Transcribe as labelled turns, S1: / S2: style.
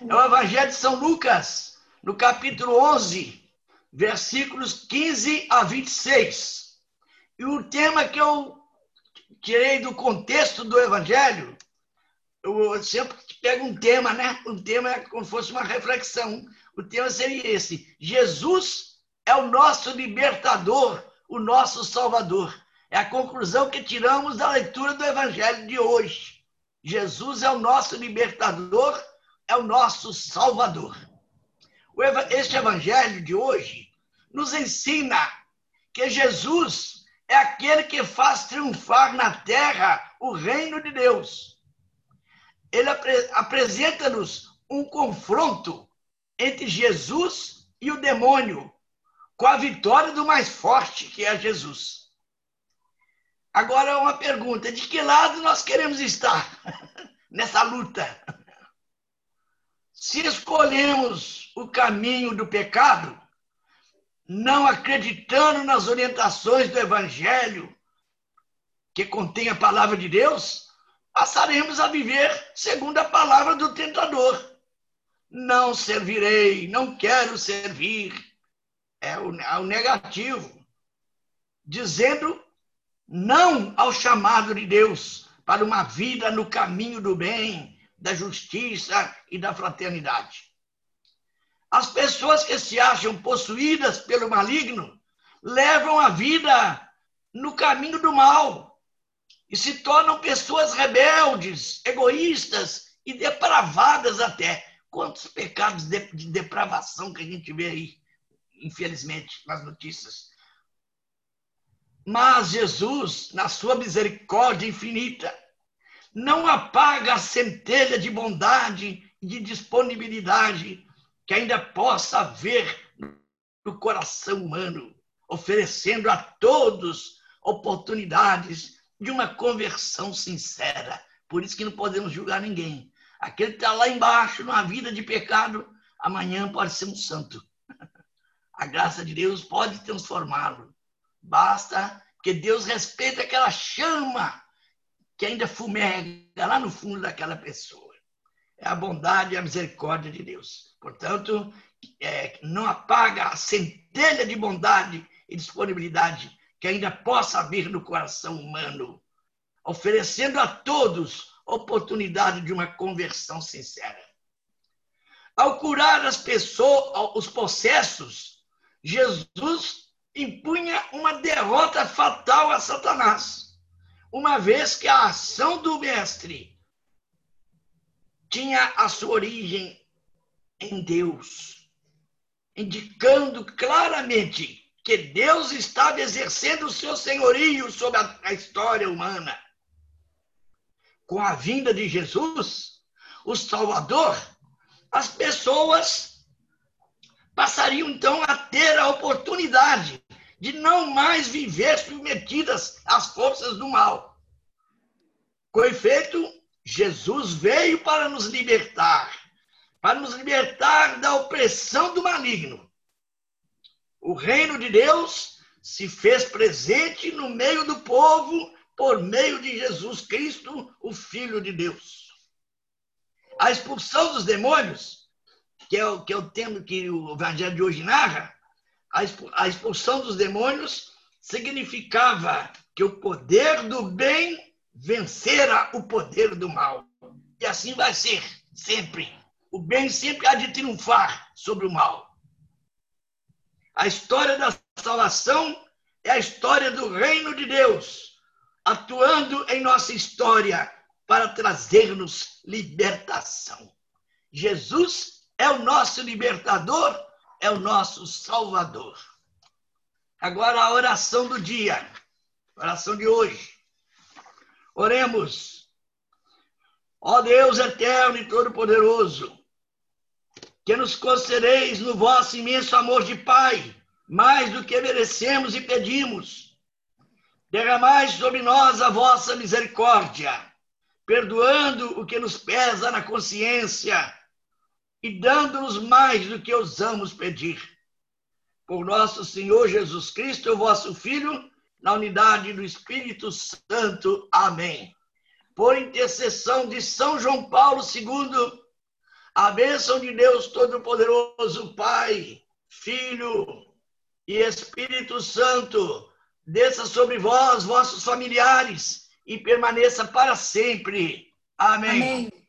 S1: É o Evangelho de São Lucas, no capítulo 11, versículos 15 a 26. E o tema que eu tirei do contexto do Evangelho, eu sempre pego um tema, né? Um tema é como se fosse uma reflexão. O tema seria esse: Jesus é o nosso libertador, o nosso salvador. É a conclusão que tiramos da leitura do Evangelho de hoje. Jesus é o nosso libertador, é o nosso salvador. Este Evangelho de hoje nos ensina que Jesus é aquele que faz triunfar na terra o reino de Deus. Ele apre apresenta-nos um confronto entre Jesus e o demônio, com a vitória do mais forte, que é Jesus. Agora, uma pergunta: de que lado nós queremos estar nessa luta? Se escolhemos o caminho do pecado, não acreditando nas orientações do Evangelho, que contém a palavra de Deus, passaremos a viver segundo a palavra do tentador. Não servirei, não quero servir. É o, é o negativo. Dizendo não ao chamado de Deus para uma vida no caminho do bem, da justiça e da fraternidade. As pessoas que se acham possuídas pelo maligno levam a vida no caminho do mal e se tornam pessoas rebeldes, egoístas e depravadas até. Quantos pecados de, de depravação que a gente vê aí, infelizmente, nas notícias. Mas Jesus, na sua misericórdia infinita, não apaga a centelha de bondade e de disponibilidade que ainda possa haver no coração humano, oferecendo a todos oportunidades de uma conversão sincera. Por isso que não podemos julgar ninguém. Aquele que está lá embaixo, numa vida de pecado, amanhã pode ser um santo. A graça de Deus pode transformá-lo. Basta que Deus respeite aquela chama que ainda fumega lá no fundo daquela pessoa é a bondade e a misericórdia de Deus. Portanto, é, não apaga a centelha de bondade e disponibilidade que ainda possa vir no coração humano, oferecendo a todos oportunidade de uma conversão sincera. Ao curar as pessoas, os processos, Jesus impunha uma derrota fatal a Satanás, uma vez que a ação do mestre tinha a sua origem em Deus, indicando claramente que Deus estava exercendo o seu senhorio sobre a, história humana. Com a vinda de Jesus, o Salvador, as pessoas passariam então a ter a oportunidade de não mais viver submetidas às forças do mal. Com efeito, Jesus veio para nos libertar, para nos libertar da opressão do maligno. O reino de Deus se fez presente no meio do povo por meio de Jesus Cristo, o Filho de Deus. A expulsão dos demônios, que é o, que é o tema que o Evangelho de hoje narra, a expulsão dos demônios significava que o poder do bem vencera o poder do mal. E assim vai ser, sempre. O bem sempre há de triunfar sobre o mal. A história da salvação é a história do reino de Deus, atuando em nossa história para trazer-nos libertação. Jesus é o nosso libertador, é o nosso salvador. Agora a oração do dia, oração de hoje. Oremos. Ó Deus eterno e todo-poderoso, que nos concedeis no vosso imenso amor de Pai, mais do que merecemos e pedimos. Derramai sobre nós a vossa misericórdia, perdoando o que nos pesa na consciência e dando-nos mais do que ousamos pedir. Por nosso Senhor Jesus Cristo, vosso Filho, na unidade do Espírito Santo. Amém. Por intercessão de São João Paulo II, A bênção de Deus Todo-Poderoso, Pai, Filho e Espírito Santo, desça sobre vós, vossos familiares, e permaneça para sempre. Amém. Amém.